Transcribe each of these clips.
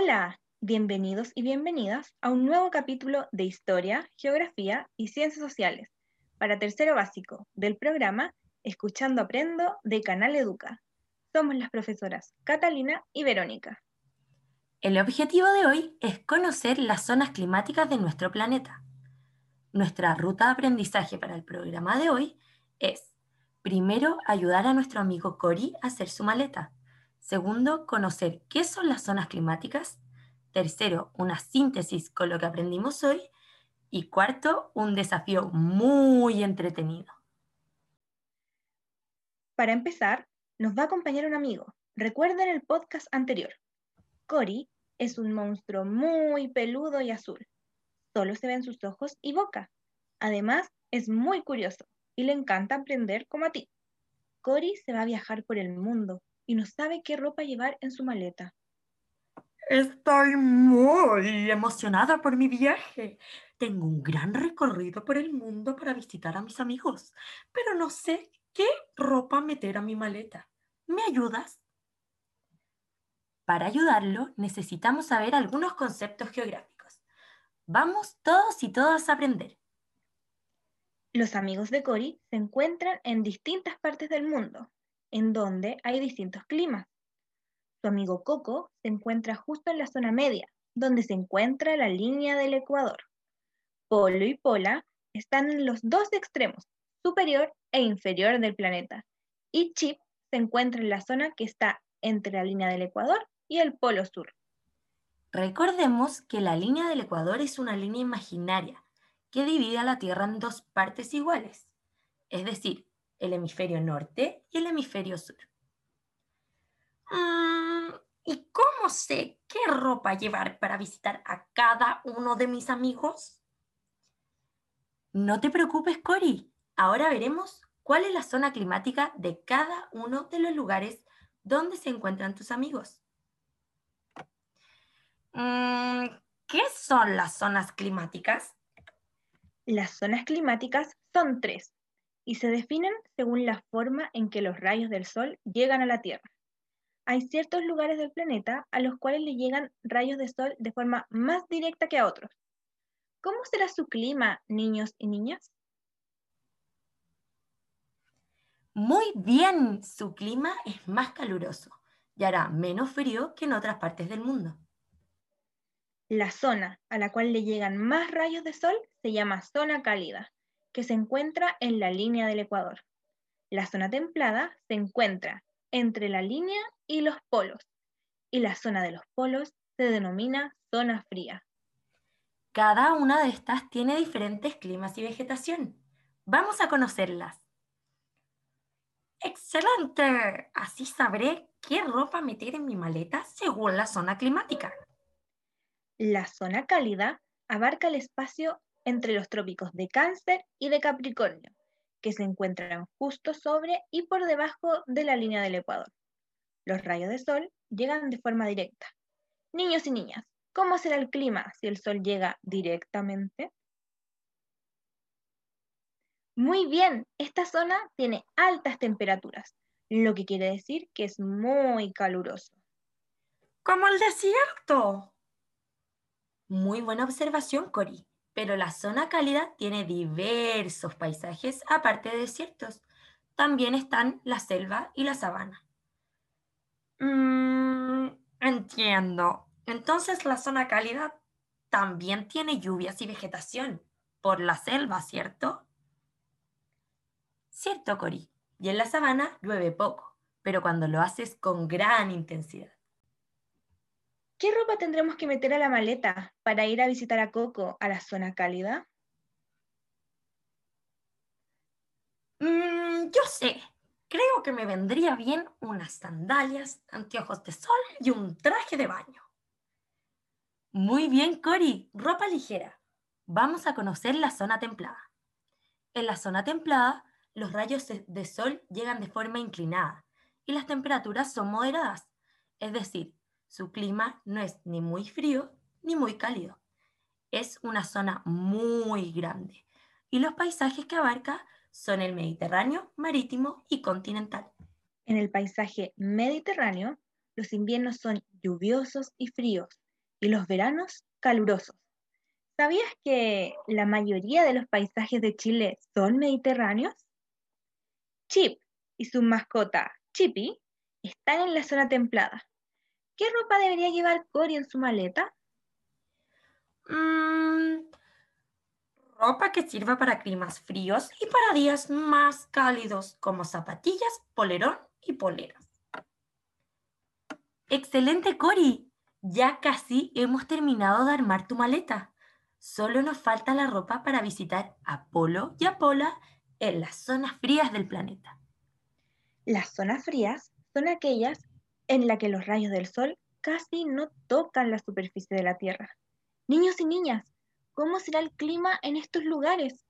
Hola, bienvenidos y bienvenidas a un nuevo capítulo de Historia, Geografía y Ciencias Sociales para tercero básico del programa Escuchando Aprendo de Canal Educa. Somos las profesoras Catalina y Verónica. El objetivo de hoy es conocer las zonas climáticas de nuestro planeta. Nuestra ruta de aprendizaje para el programa de hoy es, primero, ayudar a nuestro amigo Cory a hacer su maleta. Segundo, conocer qué son las zonas climáticas. Tercero, una síntesis con lo que aprendimos hoy. Y cuarto, un desafío muy entretenido. Para empezar, nos va a acompañar un amigo. Recuerden el podcast anterior. Cory es un monstruo muy peludo y azul. Solo se ven sus ojos y boca. Además, es muy curioso y le encanta aprender como a ti. Cory se va a viajar por el mundo y no sabe qué ropa llevar en su maleta. Estoy muy emocionada por mi viaje. Tengo un gran recorrido por el mundo para visitar a mis amigos, pero no sé qué ropa meter a mi maleta. ¿Me ayudas? Para ayudarlo, necesitamos saber algunos conceptos geográficos. Vamos todos y todas a aprender. Los amigos de Cory se encuentran en distintas partes del mundo, en donde hay distintos climas. Su amigo Coco se encuentra justo en la zona media, donde se encuentra la línea del Ecuador. Polo y Pola están en los dos extremos, superior e inferior del planeta. Y Chip se encuentra en la zona que está entre la línea del Ecuador y el Polo Sur. Recordemos que la línea del Ecuador es una línea imaginaria que divide a la Tierra en dos partes iguales, es decir, el hemisferio norte y el hemisferio sur. Mm, ¿Y cómo sé qué ropa llevar para visitar a cada uno de mis amigos? No te preocupes, Cori. Ahora veremos cuál es la zona climática de cada uno de los lugares donde se encuentran tus amigos. Mm, ¿Qué son las zonas climáticas? Las zonas climáticas son tres y se definen según la forma en que los rayos del Sol llegan a la Tierra. Hay ciertos lugares del planeta a los cuales le llegan rayos de Sol de forma más directa que a otros. ¿Cómo será su clima, niños y niñas? Muy bien, su clima es más caluroso y hará menos frío que en otras partes del mundo. La zona a la cual le llegan más rayos de sol se llama zona cálida que se encuentra en la línea del Ecuador. La zona templada se encuentra entre la línea y los polos, y la zona de los polos se denomina zona fría. Cada una de estas tiene diferentes climas y vegetación. Vamos a conocerlas. ¡Excelente! Así sabré qué ropa meter en mi maleta según la zona climática. La zona cálida abarca el espacio entre los trópicos de Cáncer y de Capricornio, que se encuentran justo sobre y por debajo de la línea del Ecuador. Los rayos de sol llegan de forma directa. Niños y niñas, ¿cómo será el clima si el sol llega directamente? Muy bien, esta zona tiene altas temperaturas, lo que quiere decir que es muy caluroso. Como el desierto. Muy buena observación, Cori pero la zona cálida tiene diversos paisajes aparte de desiertos. También están la selva y la sabana. Mm, entiendo. Entonces la zona cálida también tiene lluvias y vegetación por la selva, ¿cierto? Cierto, Cori. Y en la sabana llueve poco, pero cuando lo haces con gran intensidad. ¿Qué ropa tendremos que meter a la maleta para ir a visitar a Coco a la zona cálida? Mm, yo sé, creo que me vendría bien unas sandalias, anteojos de sol y un traje de baño. Muy bien, Cori, ropa ligera. Vamos a conocer la zona templada. En la zona templada, los rayos de sol llegan de forma inclinada y las temperaturas son moderadas, es decir, su clima no es ni muy frío ni muy cálido. Es una zona muy grande y los paisajes que abarca son el Mediterráneo, marítimo y continental. En el paisaje mediterráneo, los inviernos son lluviosos y fríos y los veranos calurosos. ¿Sabías que la mayoría de los paisajes de Chile son mediterráneos? Chip y su mascota, Chippy, están en la zona templada. ¿Qué ropa debería llevar Cory en su maleta? Mm, ropa que sirva para climas fríos y para días más cálidos, como zapatillas, polerón y poleras. Excelente, Cory. Ya casi hemos terminado de armar tu maleta. Solo nos falta la ropa para visitar Apolo y Apola en las zonas frías del planeta. Las zonas frías son aquellas en las que los rayos del sol casi no tocan la superficie de la Tierra. Niños y niñas, ¿cómo será el clima en estos lugares?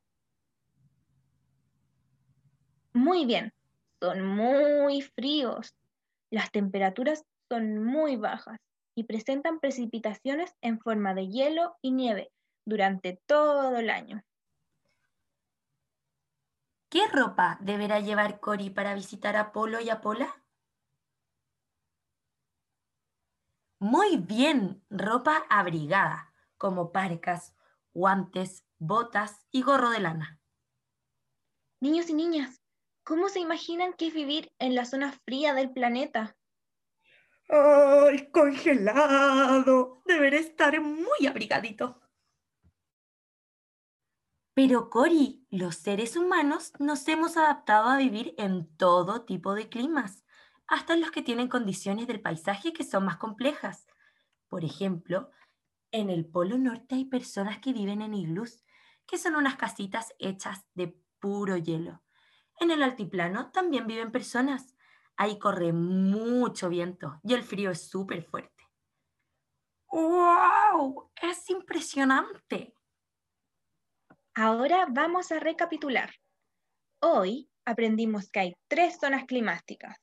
Muy bien, son muy fríos. Las temperaturas son muy bajas y presentan precipitaciones en forma de hielo y nieve durante todo el año. ¿Qué ropa deberá llevar Cory para visitar a Polo y Apola? Muy bien, ropa abrigada, como parcas, guantes, botas y gorro de lana. Niños y niñas, ¿cómo se imaginan que es vivir en la zona fría del planeta? ¡Ay, congelado! Deberé estar muy abrigadito. Pero Cori, los seres humanos nos hemos adaptado a vivir en todo tipo de climas, hasta los que tienen condiciones del paisaje que son más complejas. Por ejemplo, en el Polo Norte hay personas que viven en iglús, que son unas casitas hechas de puro hielo. En el altiplano también viven personas. Ahí corre mucho viento y el frío es súper fuerte. ¡Wow! Es impresionante. Ahora vamos a recapitular. Hoy aprendimos que hay tres zonas climáticas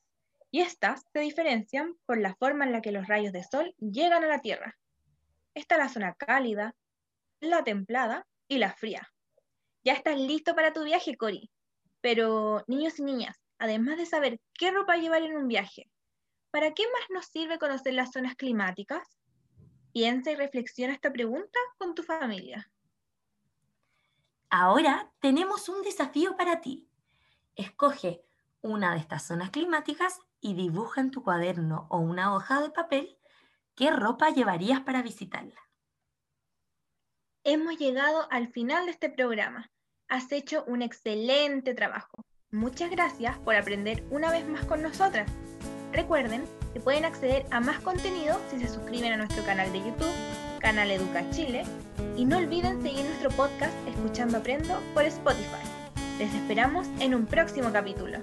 y estas se diferencian por la forma en la que los rayos de sol llegan a la Tierra. Está la zona cálida, la templada y la fría. Ya estás listo para tu viaje, Cori. Pero, niños y niñas, además de saber qué ropa llevar en un viaje, ¿para qué más nos sirve conocer las zonas climáticas? Piensa y reflexiona esta pregunta con tu familia. Ahora tenemos un desafío para ti. Escoge una de estas zonas climáticas y dibuja en tu cuaderno o una hoja de papel qué ropa llevarías para visitarla. Hemos llegado al final de este programa. Has hecho un excelente trabajo. Muchas gracias por aprender una vez más con nosotras. Recuerden que pueden acceder a más contenido si se suscriben a nuestro canal de YouTube, Canal Educa Chile, y no olviden seguir nuestro podcast Escuchando Aprendo por Spotify. Les esperamos en un próximo capítulo.